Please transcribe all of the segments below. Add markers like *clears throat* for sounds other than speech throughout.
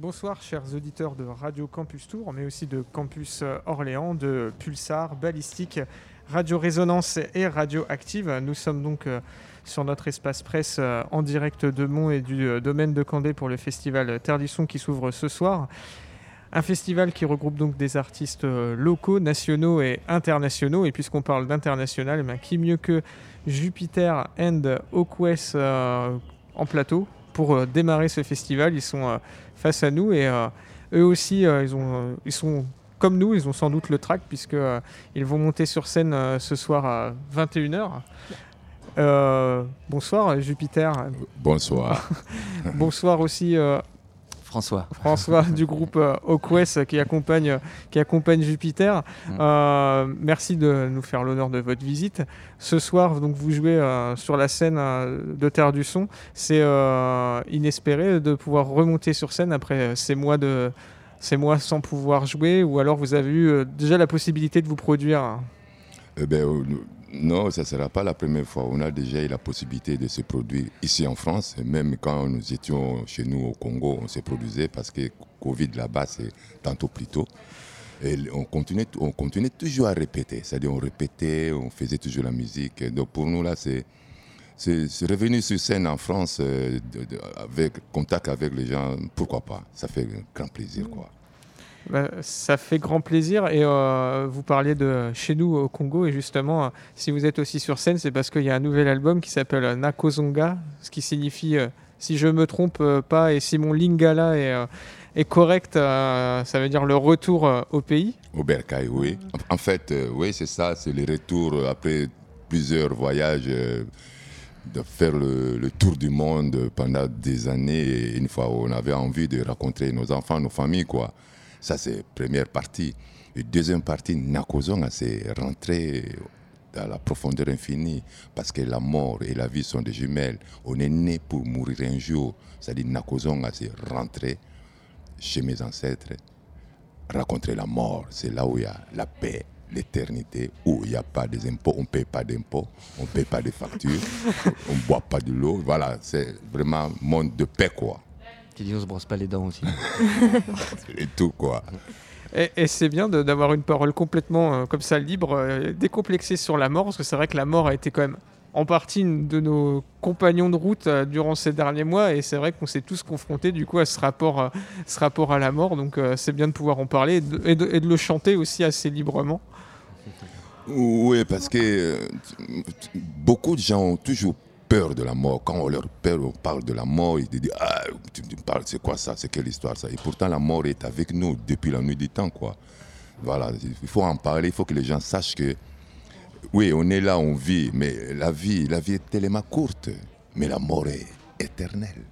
Bonsoir chers auditeurs de Radio Campus Tour, mais aussi de Campus Orléans, de Pulsar, Ballistique, Radio Résonance et Radio Active. Nous sommes donc euh, sur notre espace presse euh, en direct de Mont et du euh, domaine de Candé pour le festival Terre qui s'ouvre ce soir. Un festival qui regroupe donc des artistes locaux, nationaux et internationaux. Et puisqu'on parle d'international, eh qui mieux que Jupiter and Oakwest en plateau pour démarrer ce festival. Ils sont face à nous et eux aussi, ils, ont, ils sont comme nous, ils ont sans doute le track puisqu'ils euh, ils vont monter sur scène euh, ce soir à 21h. Euh, bonsoir Jupiter. Bonsoir. *laughs* bonsoir aussi François. François *laughs* du groupe qui accompagne, qui accompagne Jupiter. Mm. merci de nous faire l'honneur de votre visite. Ce soir, donc, vous jouez sur la scène de Terre du Son. C'est inespéré de pouvoir remonter sur scène après ces mois de, sans pouvoir jouer ou alors vous avez eu euh, déjà la possibilité de vous produire? Eh ben, euh, Non, ça ne sera pas la première fois. On a déjà eu la possibilité de se produire ici en France. Même quand nous étions chez nous au Congo, on se produisait parce que Covid là-bas, c'est tantôt plus tôt. Et on continuait, on continuait toujours à répéter. C'est-à-dire, on répétait, on faisait toujours la musique. Donc pour nous, là, c'est c'est revenu sur scène en France euh, avec contact avec les gens, pourquoi pas Ça fait grand plaisir, quoi. Bah, ça fait grand plaisir. Et euh, vous parliez de chez nous au Congo. Et justement si vous êtes aussi sur scène c'est parce qu'il y a un nouvel album qui s'appelle Nakozonga ce qui signifie euh, si je me trompe pas et si mon lingala est, correct ça veut dire le retour au pays. Au Bercail oui. En fait oui c'est ça. C'est le retour après plusieurs voyages de faire le, tour du monde pendant des années. Et une fois, on avait envie de rencontrer nos enfants, nos familles, quoi. Ça, c'est première partie. Et deuxième partie, Nakozonga, c'est rentrer dans la profondeur infinie, parce que la mort et la vie sont des jumelles. On est né pour mourir un jour. C'est-à-dire, Nakozonga, c'est rentrer chez mes ancêtres, rencontrer la mort. C'est là où il y a la paix, l'éternité où il n'y a pas des impôts, on ne paye pas d'impôts, on ne paye pas de factures, *laughs* on ne boit pas de l'eau. Voilà, c'est vraiment un monde de paix, quoi. Tu dis on se brosse pas les dents aussi. *laughs* Et tout, quoi. Et, c'est bien d'avoir une parole complètement euh, comme ça libre, euh, décomplexée sur la mort, parce que c'est vrai que la mort a été quand même en partie de nos compagnons de route euh, durant ces derniers mois et c'est vrai qu'on s'est tous confrontés du coup à ce rapport, euh, ce rapport à la mort donc euh, c'est bien de pouvoir en parler et de, le chanter aussi assez librement. Oui, parce que beaucoup de gens ont toujours peur de la mort. Quand on leur parle de la mort, ils disent Ah, tu me parles, c'est quoi ça? C'est quelle histoire ça? Et pourtant, la mort est avec nous depuis la nuit du temps, quoi. Voilà, il faut en parler, il faut que les gens sachent que oui, on est là, on vit, mais la vie, la vie est tellement courte, mais la mort est éternelle.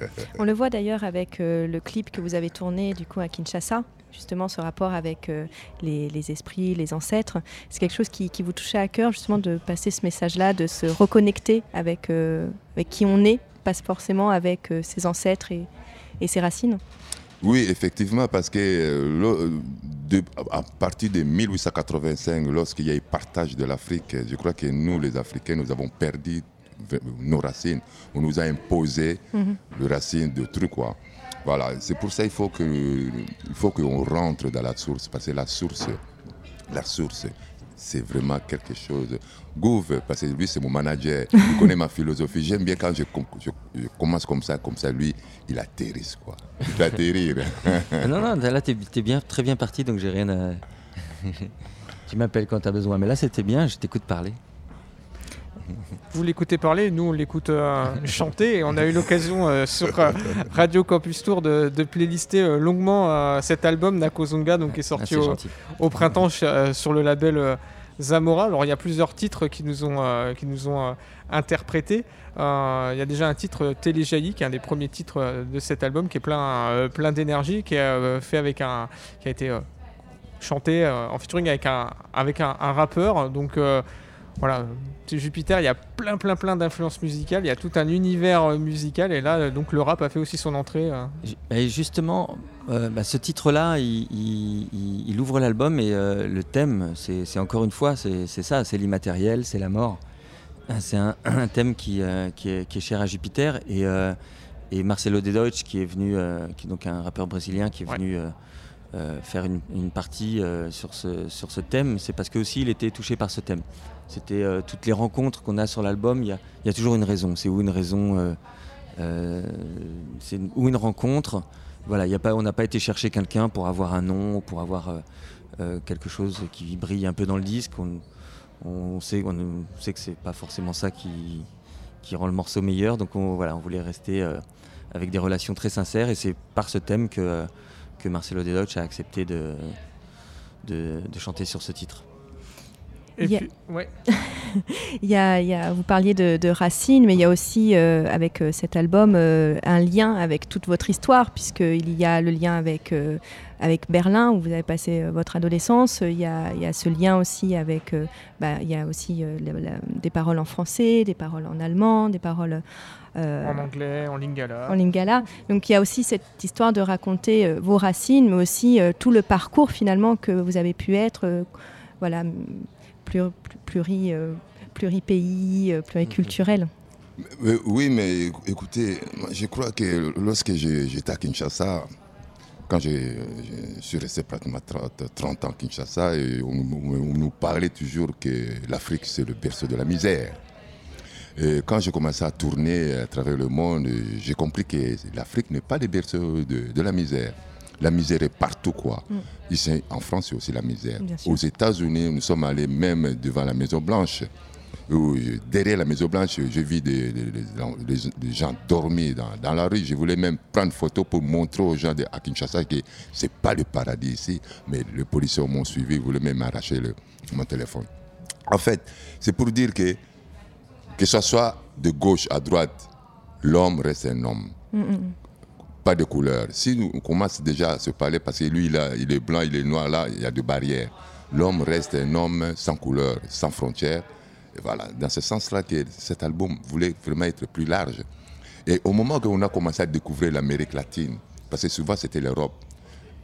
*laughs* On le voit d'ailleurs avec euh, le clip que vous avez tourné du coup à Kinshasa, justement ce rapport avec euh, les, esprits, les ancêtres. C'est quelque chose qui, vous touchait à cœur justement de passer ce message-là, de se reconnecter avec, euh, qui on est, pas forcément avec ses ancêtres et, ses racines. Oui, effectivement, parce que à partir de 1885, lorsqu'il y a eu partage de l'Afrique, je crois que nous, les Africains, nous avons perdu nos racines. On nous a imposé mhm. le racine de trucs, quoi. Voilà, c'est pour ça qu'il faut qu'on rentre dans la source, parce que la source, la source, c'est vraiment quelque chose. Gouv, parce que lui, c'est mon manager, il *laughs* connaît ma philosophie. J'aime bien quand je, commence comme ça, comme ça, lui, il atterrit, quoi. Il atterrit. *laughs* non, non, là, tu es, bien, très bien parti, donc j'ai rien à. *laughs* tu m'appelles quand tu as besoin. Mais là, c'était bien, je t'écoute parler. Vous l'écoutez parler, nous on l'écoute euh, *laughs* chanter et on a eu l'occasion euh, sur euh, Radio Campus Tour de, playlister longuement cet album Nakozunga donc qui est sorti ah, au, printemps sur le label Zamora. Alors il y a plusieurs titres qui nous ont, qui nous ont interprétés. Il y a déjà un titre Téléjailli qui est un des premiers titres de cet album qui est plein, plein d'énergie, qui est fait avec un, qui a été chanté en featuring avec un, avec un, un rappeur. Donc voilà, Jupiter, il y a plein, plein, plein d'influences musicales. Il y a tout un univers euh, musical. Et là, donc, le rap a fait aussi son entrée. Euh. Et justement, euh, bah, ce titre-là, il, ouvre l'album et le thème, c'est encore une fois, c'est ça, c'est l'immatériel, c'est la mort. C'est *clears throat* un, thème qui, qui, est, cher à Jupiter. Et Et Marcelo De Deutsch, qui est venu, qui est donc un rappeur brésilien, qui est venu faire une, partie sur, ce, sur ce thème, c'est parce que aussi il était touché par ce thème. C'était toutes les rencontres qu'on a sur l'album, il y, a toujours une raison. C'est où une raison, c'est ou une rencontre. Voilà, y a pas, on n'a pas été chercher quelqu'un pour avoir un nom, pour avoir euh, quelque chose qui brille un peu dans le disque. On, sait, on sait que c'est pas forcément ça qui, qui rend le morceau meilleur. Donc on, voilà, on voulait rester euh, avec des relations très sincères et c'est par ce thème que, que Marcelo Deloche a accepté de, de, chanter sur ce titre. Et puis, ouais. *laughs* il, y a, il y a, vous parliez de, de Racine, mais il y a aussi euh, avec cet album un lien avec toute votre histoire, puisqu'il y a le lien avec avec Berlin où vous avez passé euh, votre adolescence. Il y, a, il y a, ce lien aussi avec, euh, bah, il y a aussi euh, des paroles en français, des paroles en allemand, des paroles en anglais, en lingala. En lingala. Donc il y a aussi cette histoire de raconter vos racines, mais aussi tout le parcours finalement que vous avez pu être, voilà, pluri, pluri, pluripays, pluriculturel. Oui, mais écoutez, je crois que lorsque j'étais à Kinshasa, quand je, suis resté pratiquement 30, ans à Kinshasa, on, nous parlait toujours que l'Afrique, c'est le berceau de la misère. Et quand j'ai commencé à tourner à travers le monde, j'ai compris que l'Afrique n'est pas le berceau de, la misère. La misère est partout, quoi. Mm. Ici, en France, c'est aussi la misère. Aux États-Unis, nous sommes allés même devant la Maison Blanche derrière la Maison Blanche, j'ai vu des, gens dormir dans, la rue. Je voulais même prendre photo pour montrer aux gens de, à Kinshasa que ce n'est pas le paradis ici. Mais les policiers m'ont suivi, ils voulaient même arracher mon téléphone. En fait, c'est pour dire que, que ce soit de gauche à droite, l'homme reste un homme. Pas de couleur. Si on commence déjà à se parler, parce que lui, il, est blanc, il est noir, là, il y a des barrières. L'homme reste un homme sans couleur, sans frontières voilà, dans ce sens-là cet album voulait vraiment être plus large. Et au moment où on a commencé à découvrir l'Amérique latine, parce que souvent c'était l'Europe,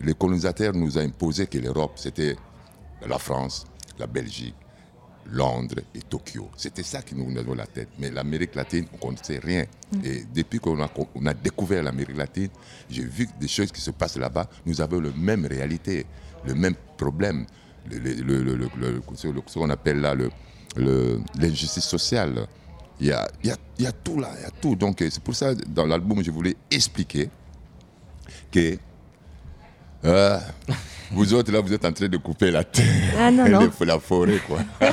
les colonisateurs nous ont imposé que l'Europe c'était la France, la Belgique, Londres et Tokyo. C'était ça qui nous dans la tête. Mais l'Amérique latine, on ne connaissait rien. Mm. Et depuis qu'on a, on a découvert l'Amérique latine, j'ai vu des choses qui se passent là-bas. Nous avons la même réalité, le même problème, ce qu'on appelle là le, l'injustice sociale. Il y, a, il, y a, il y a, tout là, il y a tout. Donc c'est pour ça, dans l'album, je voulais expliquer que euh, vous autres, là, vous êtes en train de couper la terre, ah, non, non. la forêt, quoi. *laughs*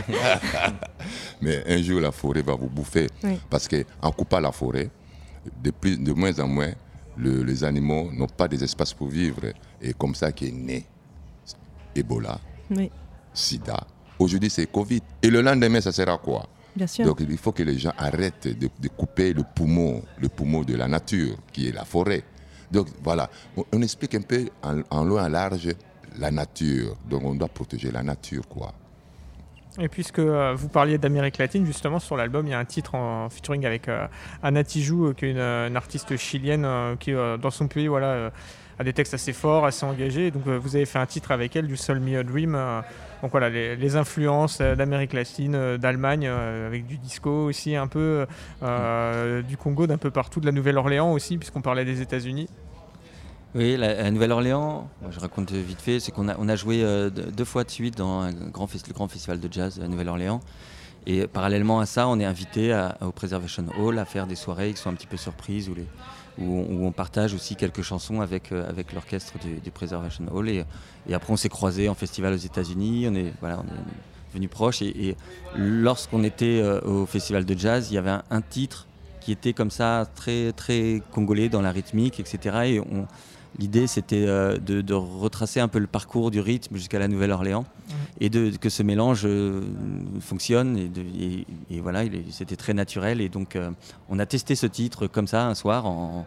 Mais un jour, la forêt va vous bouffer. Parce qu'en coupant la forêt, de, plus, de moins en moins, les animaux n'ont pas des espaces pour vivre. Et comme ça qu'est né Ebola, Sida, Aujourd'hui, c'est Covid. Et le lendemain, ça sera quoi? Bien sûr. Donc, il faut que les gens arrêtent de, couper le poumon, le poumon de la nature, qui est la forêt. Donc, voilà. On, explique un peu en, en et large la nature. Donc, on doit protéger la nature, quoi. Et puisque euh, vous parliez d'Amérique latine, justement, sur l'album, il y a un titre en featuring avec euh, Anna Tijoux, euh, qui est une, artiste chilienne qui, dans son pays, voilà, a des textes assez forts, assez engagés. Donc, vous avez fait un titre avec elle, du Soul Me a Dream. Donc voilà, les, influences euh, d'Amérique latine, euh, d'Allemagne, euh, avec du disco aussi un peu, du Congo, d'un peu partout, de la Nouvelle-Orléans aussi, puisqu'on parlait des États-Unis. Oui, la, Nouvelle-Orléans, je raconte vite fait, c'est qu'on a, joué deux fois de suite dans un grand, le grand festival de jazz à Nouvelle-Orléans. Et parallèlement à ça, on est invité au Preservation Hall à faire des soirées qui sont un petit peu surprises, où on, partage aussi quelques chansons avec, euh, l'orchestre du, Preservation Hall. Et, après, on s'est croisés en festival aux États-Unis. On est, voilà, on venus proches. Et, lorsqu'on était euh, au festival de jazz, il y avait un, titre qui était comme ça, très, très congolais dans la rythmique, etc. L'idée, c'était euh, de, retracer un peu le parcours du rythme jusqu'à la Nouvelle-Orléans mmh. et de, que ce mélange euh, fonctionne. Et, voilà, c'était très naturel. Et donc, euh, on a testé ce titre comme ça un soir en,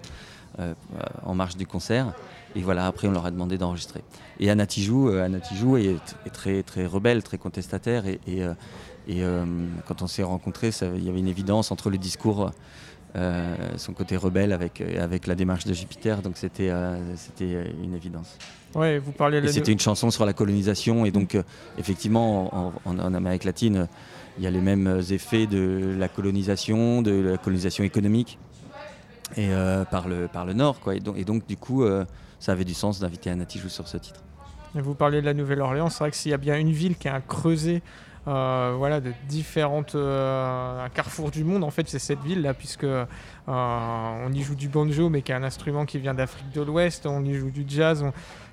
en marge du concert. Et voilà, après, on leur a demandé d'enregistrer. Et Anna Tijoux, est, très, très rebelle, très contestataire. Et, et quand on s'est rencontrés, il y avait une évidence entre le discours son côté rebelle avec, euh, avec la démarche de Jupiter, donc c'était euh, c'était une évidence. Ouais, vous parliez. C'était une chanson sur la colonisation et donc effectivement en, Amérique latine, il y a les mêmes effets de la colonisation, de la colonisation économique. et par, le, par le nord. Quoi. Et, donc, et donc, du coup, ça avait du sens d'inviter Anatijou sur ce titre. vous parlez de la Nouvelle-Orléans, c'est vrai que s'il y a bien une ville qui a un creuset voilà, de différentes un carrefour du monde en fait c'est cette ville là puisque on y joue du banjo mais qui est un instrument qui vient d'Afrique de l'Ouest on y joue du jazz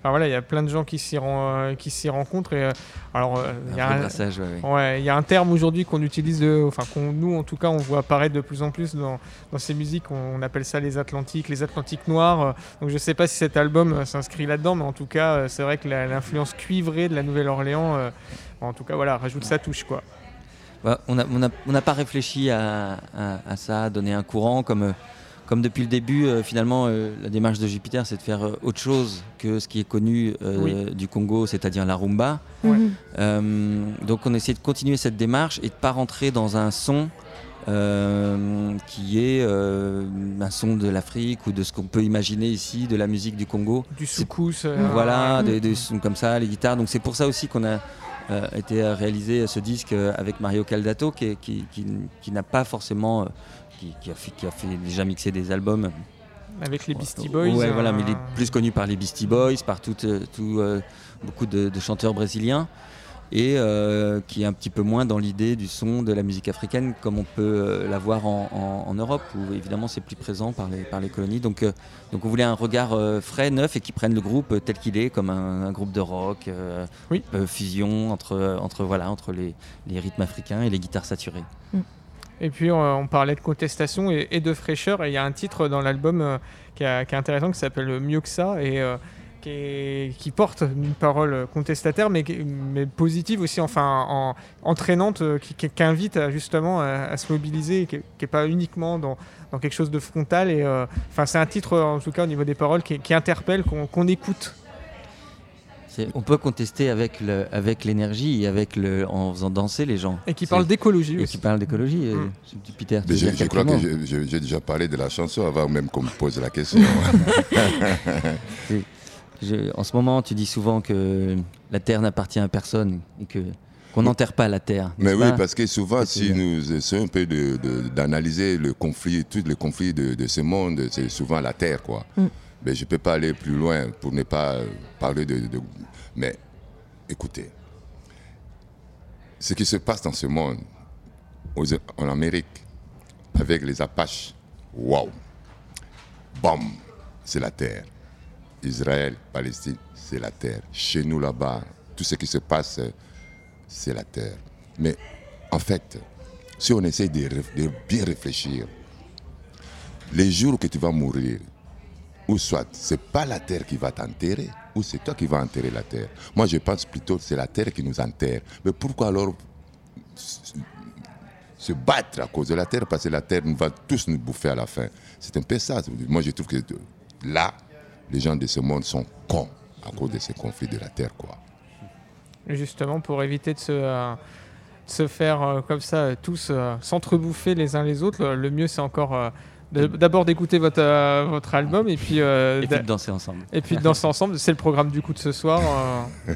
voilà, il y a plein de gens qui s'y, euh, rencontrent. Et, euh, alors, euh, il y, a un, ouais, y a un terme aujourd'hui qu'on utilise, enfin, qu'on, nous en tout cas, on voit apparaître de plus en plus dans, ces musiques. On, appelle ça les Atlantiques, les Atlantiques noirs. Donc, je ne sais pas si cet album s'inscrit là-dedans, mais en tout cas, c'est vrai que l'influence cuivrée de la Nouvelle-Orléans, en tout cas, voilà, rajoute sa touche, quoi. Bah, on n'a pas réfléchi à, à, ça, donner un courant comme comme depuis le début, euh, finalement, euh, la démarche de Jupiter, c'est de faire euh, autre chose que ce qui est connu du Congo, c'est-à-dire la rumba. donc on essaie de continuer cette démarche et de ne pas rentrer dans un son qui est un son de l'Afrique ou de ce qu'on peut imaginer ici, de la musique du Congo. Du soukous. voilà, des, sons comme ça, les guitares. Donc c'est pour ça aussi qu'on a été réalisé ce disque avec Mario Caldato, qui, qui n'a pas forcément qui, a fait, qui, a fait, déjà mixé des albums. Avec les Beastie Boys Ouais, voilà, mais il est euh, plus connu par les Beastie Boys, par tout, euh, tout euh, beaucoup de, chanteurs brésiliens, et qui est un petit peu moins dans l'idée du son de la musique africaine comme on peut l'avoir en, en, Europe, où évidemment c'est plus présent par les, par les colonies. Donc, donc on voulait un regard frais, neuf, et qui prenne le groupe tel qu'il est, comme un, groupe de rock, oui. fusion entre, entre, voilà, entre les, les, rythmes africains et les guitares saturées. Mm. Et puis on, parlait de contestation et, de fraîcheur. Et il y a un titre dans l'album euh, qui, est intéressant qui s'appelle Mieux que ça et euh, qui, porte une parole contestataire mais, mais positive aussi, enfin en, entraînante, euh, qui, invite justement à, se mobiliser, qui n'est pas uniquement dans, dans, quelque chose de frontal. Et enfin c'est un titre en tout cas au niveau des paroles qui, interpelle, qu'on écoute on peut contester avec le, avec l'énergie et avec le, en faisant danser les gens. Et qui parle d'écologie Et qui parle d'écologie. Mm. Peter, je, crois que j'ai déjà parlé de la chanson avant même qu'on me pose la question. *laughs* *laughs* en ce moment, tu dis souvent que la terre n'appartient à personne et que qu'on n'enterre pas la terre. Mais oui, parce que souvent, si nous essayons un peu d'analyser le conflit, tous les conflits de, ce monde, c'est souvent la terre, quoi. Mm. Mais je ne peux pas aller plus loin pour ne pas parler de, Mais écoutez, ce qui se passe dans ce monde, en Amérique, avec les Apaches, waouh, bam, c'est la terre. Israël, Palestine, c'est la terre. Chez nous là-bas, tout ce qui se passe, c'est la terre. Mais en fait, si on essaie de, de bien réfléchir, les jours que tu vas mourir, ou soit c'est pas la terre qui va t'enterrer, ou c'est toi qui vas enterrer la terre. Moi, je pense plutôt que c'est la terre qui nous enterre. Mais pourquoi alors se battre à cause de la terre? Parce que la terre nous va tous nous bouffer à la fin. C'est un peu ça. Moi, je trouve que là, les gens de ce monde sont cons à cause de ces conflits de la terre, quoi. Justement, pour éviter de se, euh, se faire euh, comme ça, tous euh, s'entrebouffer les uns les autres, le mieux, c'est encore D'abord d'écouter votre, euh, votre album et puis, euh, et puis de danser ensemble. Et puis de danser *laughs* ensemble, c'est le programme du coup de ce soir. Euh.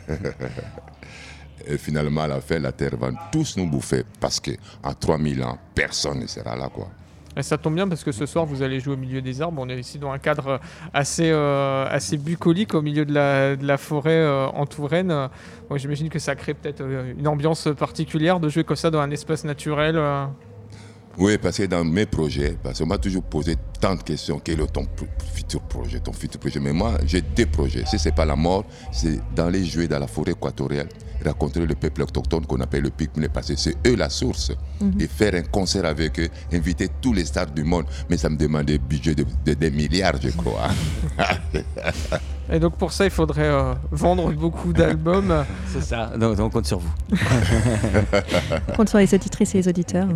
*laughs* et finalement, à la fin, la Terre va tous nous bouffer parce qu'en 3000 ans, personne ne sera là. quoi. Et ça tombe bien parce que ce soir, vous allez jouer au milieu des arbres. On est ici dans un cadre assez, assez bucolique au milieu de la, forêt Touraine. J'imagine que ça crée peut-être une ambiance particulière de jouer comme ça dans un espace naturel. Oui, parce que dans mes projets, parce qu'on m'a toujours posé tant de questions, quel est ton futur projet, ton futur projet? Mais moi, j'ai deux projets. Si ce n'est pas la mort, c'est d'aller jouer dans la forêt équatoriale, rencontrer le peuple autochtone qu'on appelle le Pygmée, parce que c'est eux la source. Mhm. Et faire un concert avec eux, inviter tous les stars du monde. Mais ça me demande un budget de, des milliards, je crois. *laughs* *laughs* Et donc pour ça, il faudrait euh, vendre beaucoup d'albums. C'est ça, donc, on compte sur vous. *laughs* on compte sur les auditrices et les auditeurs.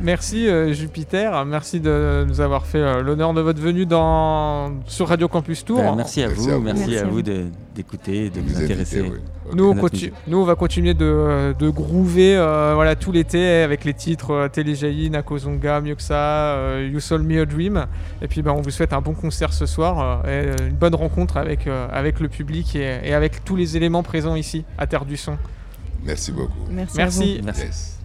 Merci euh, Jupiter, merci de nous avoir fait euh, l'honneur de votre venue dans, sur Radio Campus Tour. Ben, merci, à vous, merci, à vous, d'écouter, de, nous intéresser. Nous, on nous, on va continuer de, de groover euh, voilà, tout l'été avec les titres Téléjaï, Nakozonga, Mieux que ça, You Sold Me a Dream. Et puis ben, on vous souhaite un bon concert ce soir et une bonne rencontre avec, avec le public et, avec tous les éléments présents ici à Terre du Son. Merci beaucoup. Merci. merci.